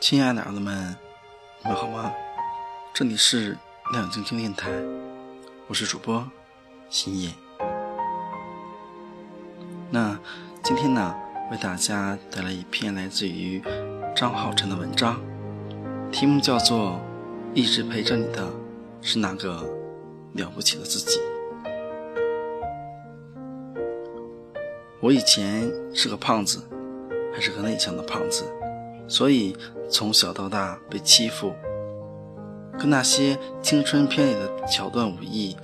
亲爱的儿子们，你们好吗？这里是亮晶晶电台，我是主播新叶。那今天呢，为大家带来一篇来自于张浩辰的文章，题目叫做《一直陪着你的是那个了不起的自己》。我以前是个胖子，还是个内向的胖子。所以从小到大被欺负，跟那些青春片里的桥段无异，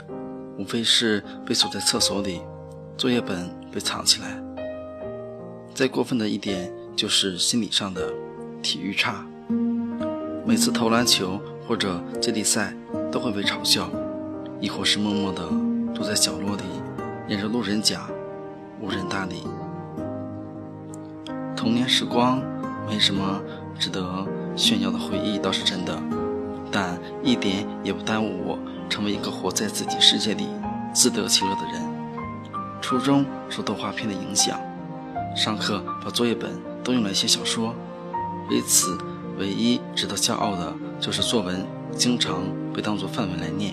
无非是被锁在厕所里，作业本被藏起来。再过分的一点就是心理上的体育差，每次投篮球或者接力赛都会被嘲笑，亦或是默默地躲在角落里，演着路人甲，无人搭理。童年时光。没什么值得炫耀的回忆，倒是真的，但一点也不耽误我成为一个活在自己世界里自得其乐的人。初中受动画片的影响，上课把作业本都用来写小说，为此唯一值得骄傲的就是作文经常被当作范文来念。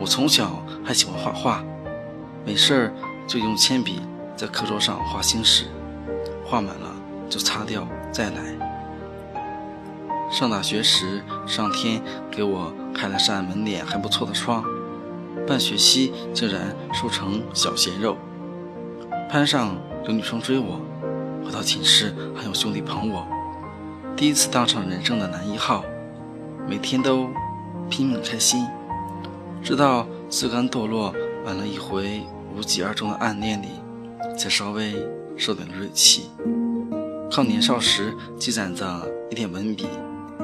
我从小还喜欢画画，没事儿就用铅笔在课桌上画星矢，画满了。就擦掉，再来。上大学时，上天给我开了扇门脸还不错的窗，半学期竟然瘦成小鲜肉。班上有女生追我，回到寝室还有兄弟捧我，第一次当上人生的男一号，每天都拼命开心。直到自甘堕落，玩了一回无疾而终的暗恋里，才稍微受点锐气。靠年少时积攒的一点文笔，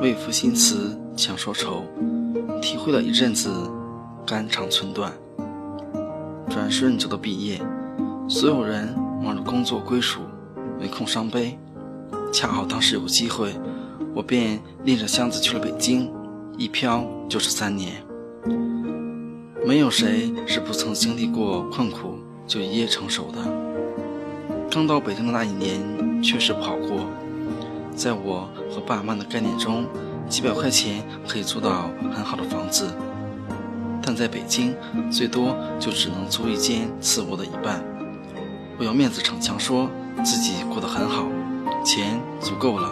为赋新词强说愁，体会了一阵子肝肠寸断。转瞬就到毕业，所有人忙着工作归属，没空伤悲。恰好当时有机会，我便拎着箱子去了北京，一飘就是三年。没有谁是不曾经历过困苦就一夜成熟的。刚到北京的那一年。确实不好过，在我和爸妈的概念中，几百块钱可以租到很好的房子，但在北京，最多就只能租一间次卧的一半。我用面子逞强，说自己过得很好，钱足够了。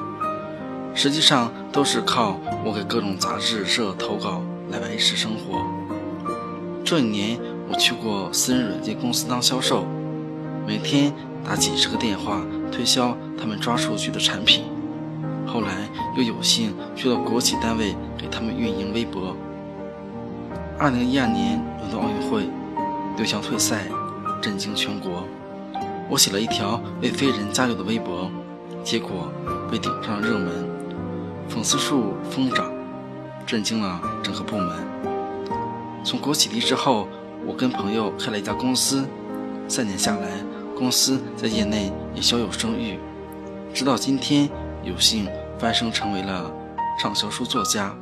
实际上都是靠我给各种杂志社投稿来维持生活。这一年，我去过私人软件公司当销售，每天打几十个电话。推销他们抓数据的产品，后来又有幸去了国企单位给他们运营微博。二零一二年伦敦奥运会，刘翔退赛，震惊全国。我写了一条为飞人加油的微博，结果被顶上了热门，粉丝数疯涨，震惊了整个部门。从国企离职后，我跟朋友开了一家公司，三年下来。公司在业内也小有声誉，直到今天有幸翻身成为了畅销书作家，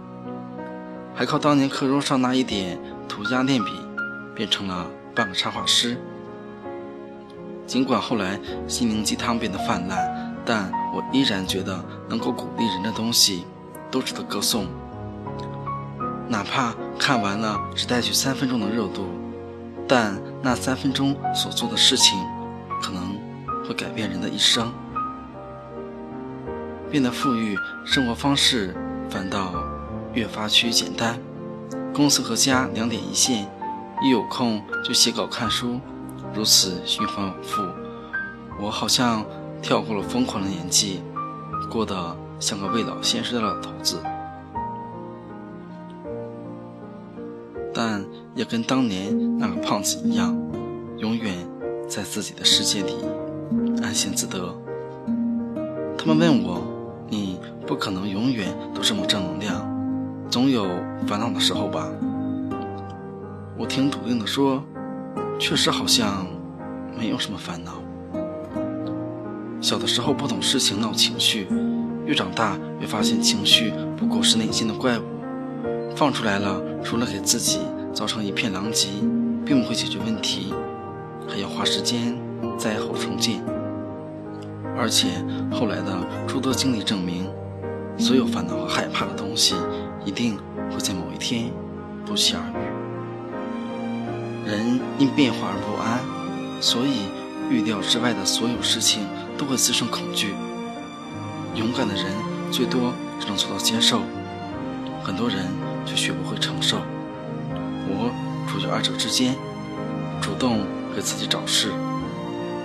还靠当年课桌上那一点涂鸦练笔，变成了半个插画师。尽管后来心灵鸡汤变得泛滥，但我依然觉得能够鼓励人的东西都值得歌颂，哪怕看完了只带去三分钟的热度，但那三分钟所做的事情。可能会改变人的一生，变得富裕，生活方式反倒越发趋于简单。公司和家两点一线，一有空就写稿看书，如此循环往复。我好像跳过了疯狂的年纪，过得像个未老先衰的老头子，但也跟当年那个胖子一样，永远。在自己的世界里安心自得。他们问我：“你不可能永远都这么正能量，总有烦恼的时候吧？”我挺笃定的说：“确实好像没有什么烦恼。小的时候不懂事情闹情绪，越长大越发现情绪不过是内心的怪物，放出来了，除了给自己造成一片狼藉，并不会解决问题。”还要花时间灾后重建。而且后来的诸多经历证明，所有烦恼和害怕的东西，一定会在某一天不期而遇。人因变化而不安，所以预料之外的所有事情都会滋生恐惧。勇敢的人最多只能做到接受，很多人却学不会承受。我处于二者之间，主动给自己找事，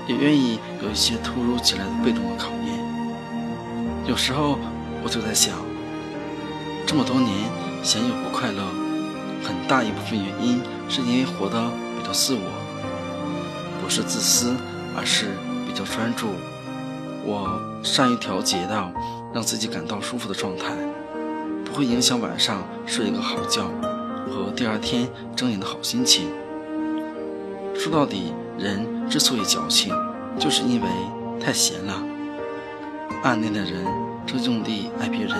也愿意有一些突如其来的被动的考验。有时候我就在想，这么多年鲜有不快乐，很大一部分原因是因为活得比较自我，不是自私，而是比较专注。我善于调节到让自己感到舒服的状态，会影响晚上睡一个好觉和第二天睁眼的好心情。说到底，人之所以矫情，就是因为太闲了。暗恋的人正用力爱别人，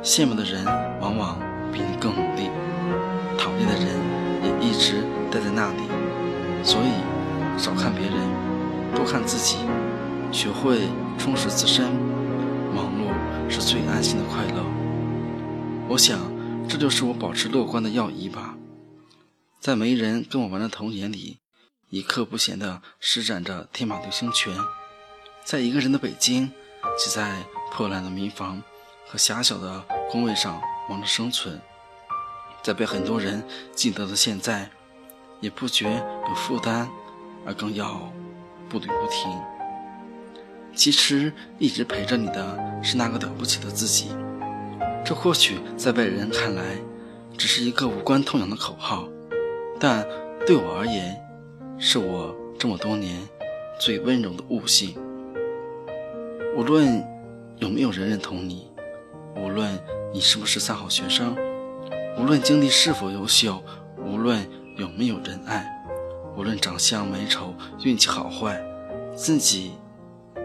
羡慕的人往往比你更努力，讨厌的人也一直待在那里。所以，少看别人，多看自己。学会充实自身，忙碌是最安心的快乐。我想，这就是我保持乐观的要义吧。在没人跟我玩的童年里，一刻不闲地施展着天马流星拳；在一个人的北京，挤在破烂的民房和狭小的工位上忙着生存；在被很多人记得的现在，也不觉有负担，而更要步履不停。其实一直陪着你的是那个了不起的自己，这或许在外人看来只是一个无关痛痒的口号，但对我而言，是我这么多年最温柔的悟性。无论有没有人认同你，无论你是不是三好学生，无论经历是否优秀，无论有没有人爱，无论长相美丑、运气好坏，自己。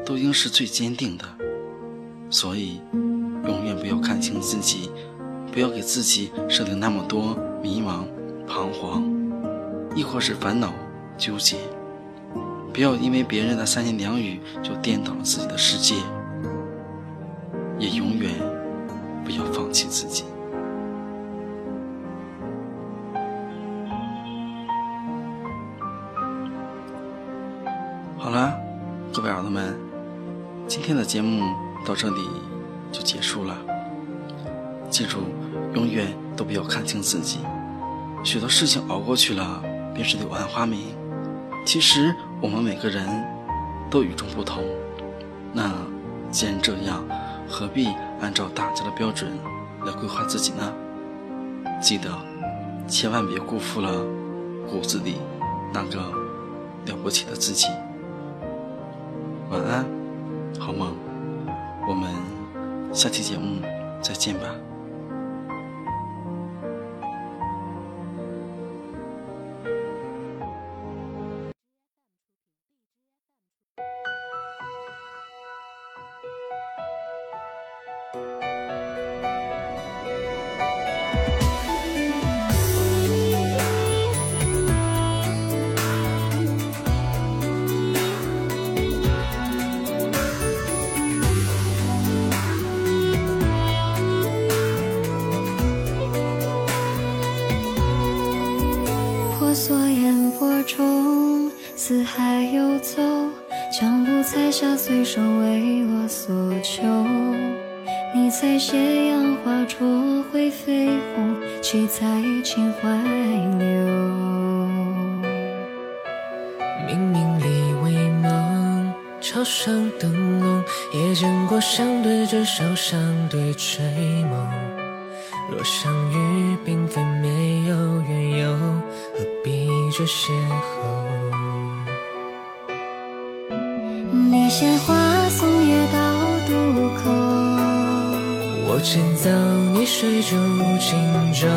都应是最坚定的，所以永远不要看清自己，不要给自己设定那么多迷茫、彷徨，亦或是烦恼、纠结。不要因为别人的三言两语就颠倒了自己的世界，也永远不要放弃自己。好了，各位耳朵们。今天的节目到这里就结束了。记住，永远都不要看清自己。许多事情熬过去了，便是柳暗花明。其实我们每个人都与众不同。那既然这样，何必按照大家的标准来规划自己呢？记得，千万别辜负了骨子里那个了不起的自己。晚安。好梦，我们下期节目再见吧。霞随手为我所求。你采斜阳花灼灰飞红，岂在情怀流？明明里为梦，桥上灯笼，也见过相对执手，相对追梦。若相遇并非没有缘由，何必这邂逅？鲜花送月到渡口，我牵走你水中轻舟。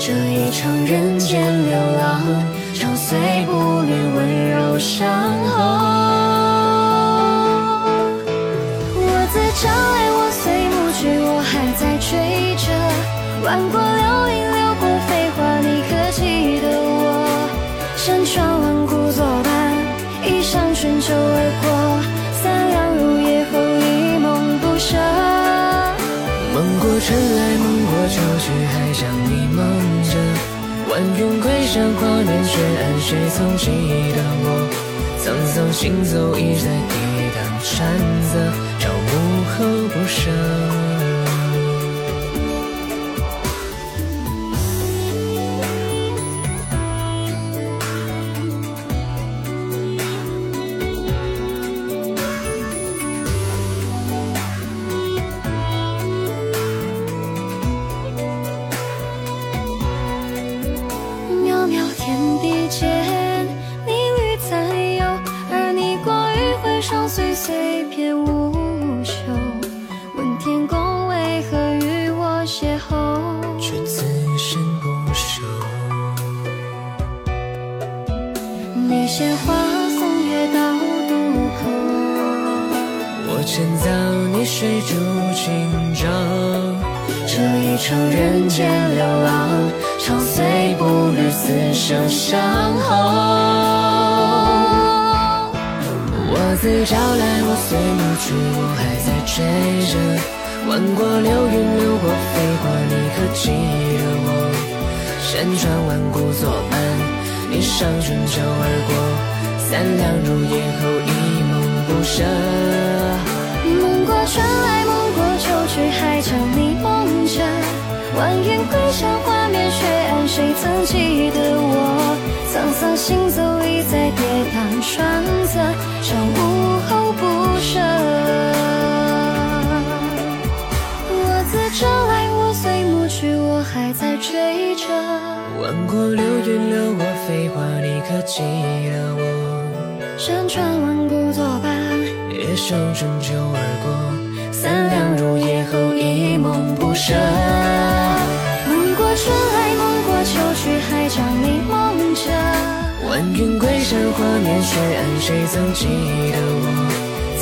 这一场人间流浪，长随不恋温柔伤后。我自朝来，我随暮去，我还在追着。万过流萤，流过飞花，你可记得我？山川千秋而过三两入夜后一梦不舍。梦过春来梦过秋去还将你梦着。万永归山花恋雪岸谁曾记得我沧桑行走一再跌宕山泽朝暮后不舍。我牵早你水煮清粥。这一程人间流浪，长岁不虑此生相候。我自朝来，我随暮去，我还在追着。万过流云，流过飞花，你可记得我？山川万古作伴。一上春秋而过，三两入夜后，一梦不舍。春来，梦过秋去，还将你梦着。晚云归山，画面雪暗，谁曾记得我？沧桑行走，一再跌宕选择，朝暮后不舍。我自朝来，我随暮去，我还在追着。万过流云，流过。飞花，你可记得我？山川万古作伴，夜守春秋而过，三两入夜后，一梦不舍。梦过春来，梦过秋去，还将你梦着。晚云归山，画面雪岸，谁曾记得我？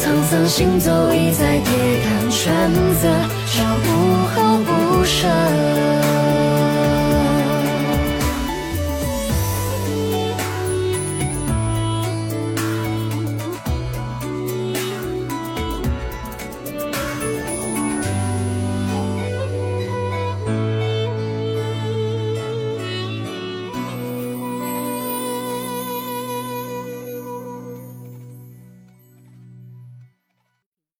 沧桑行走，已在跌宕选择，朝暮后不舍。